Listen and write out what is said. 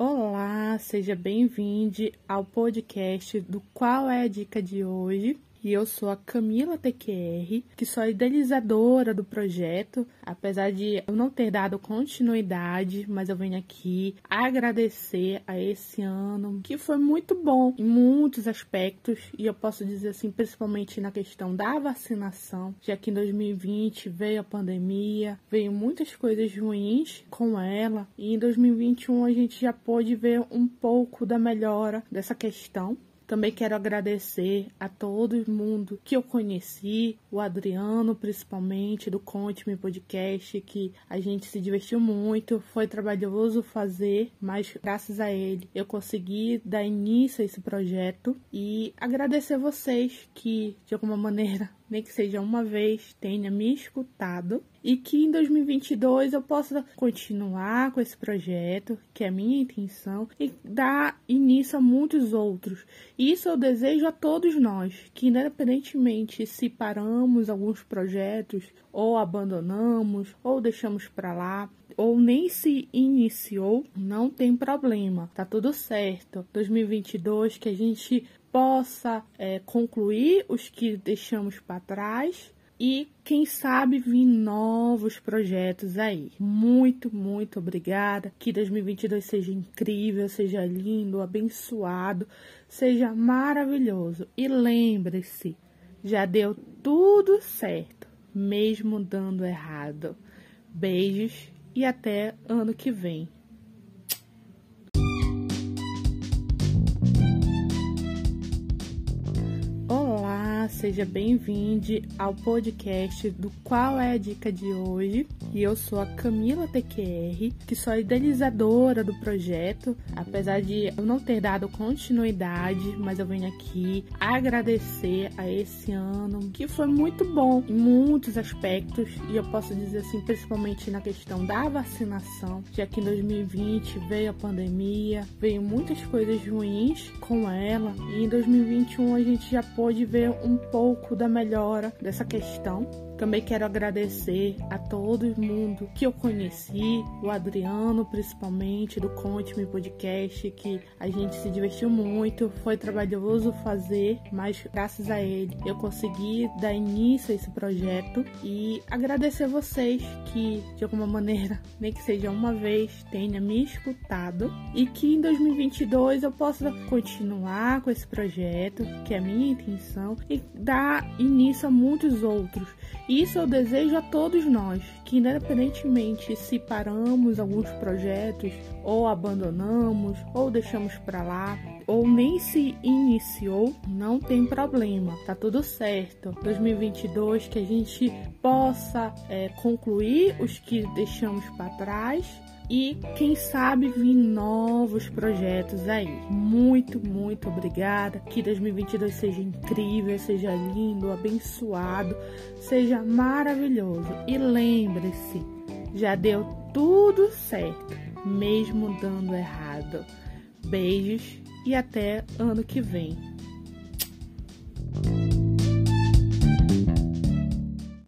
Olá, seja bem-vindo ao podcast do Qual é a Dica de hoje e eu sou a Camila TQR, que sou a idealizadora do projeto, apesar de eu não ter dado continuidade, mas eu venho aqui agradecer a esse ano, que foi muito bom em muitos aspectos, e eu posso dizer assim, principalmente na questão da vacinação, já que em 2020 veio a pandemia, veio muitas coisas ruins com ela, e em 2021 a gente já pôde ver um pouco da melhora dessa questão. Também quero agradecer a todo mundo que eu conheci, o Adriano, principalmente, do Conte-me Podcast, que a gente se divertiu muito. Foi trabalhoso fazer, mas graças a ele eu consegui dar início a esse projeto. E agradecer vocês que, de alguma maneira, nem que seja uma vez, tenha me escutado e que em 2022 eu possa continuar com esse projeto, que é a minha intenção, e dar início a muitos outros. Isso eu desejo a todos nós, que independentemente se paramos alguns projetos, ou abandonamos, ou deixamos para lá, ou nem se iniciou, não tem problema, tá tudo certo. 2022 que a gente possa é, concluir os que deixamos para trás e quem sabe vir novos projetos aí. Muito, muito obrigada. Que 2022 seja incrível, seja lindo, abençoado, seja maravilhoso. E lembre-se, já deu tudo certo, mesmo dando errado. Beijos e até ano que vem. Seja bem-vindo ao podcast do Qual é a Dica de hoje. E eu sou a Camila TQR, que sou a idealizadora do projeto, apesar de eu não ter dado continuidade, mas eu venho aqui agradecer a esse ano, que foi muito bom em muitos aspectos, e eu posso dizer assim, principalmente na questão da vacinação, já que em 2020 veio a pandemia, veio muitas coisas ruins com ela, e em 2021 a gente já pôde ver um pouco da melhora dessa questão. Também quero agradecer a todo mundo que eu conheci, o Adriano principalmente, do Conte-me Podcast, que a gente se divertiu muito, foi trabalhoso fazer, mas graças a ele eu consegui dar início a esse projeto e agradecer vocês que de alguma maneira, nem que seja uma vez, tenha me escutado e que em 2022 eu possa continuar com esse projeto, que é a minha intenção, e dar início a muitos outros isso eu desejo a todos nós, que independentemente se paramos alguns projetos, ou abandonamos, ou deixamos para lá, ou nem se iniciou, não tem problema, tá tudo certo. 2022 que a gente possa é, concluir os que deixamos para trás e quem sabe vir novos projetos aí. Muito, muito obrigada. Que 2022 seja incrível, seja lindo, abençoado, seja maravilhoso. E lembre-se, já deu tudo certo, mesmo dando errado. Beijos e até ano que vem.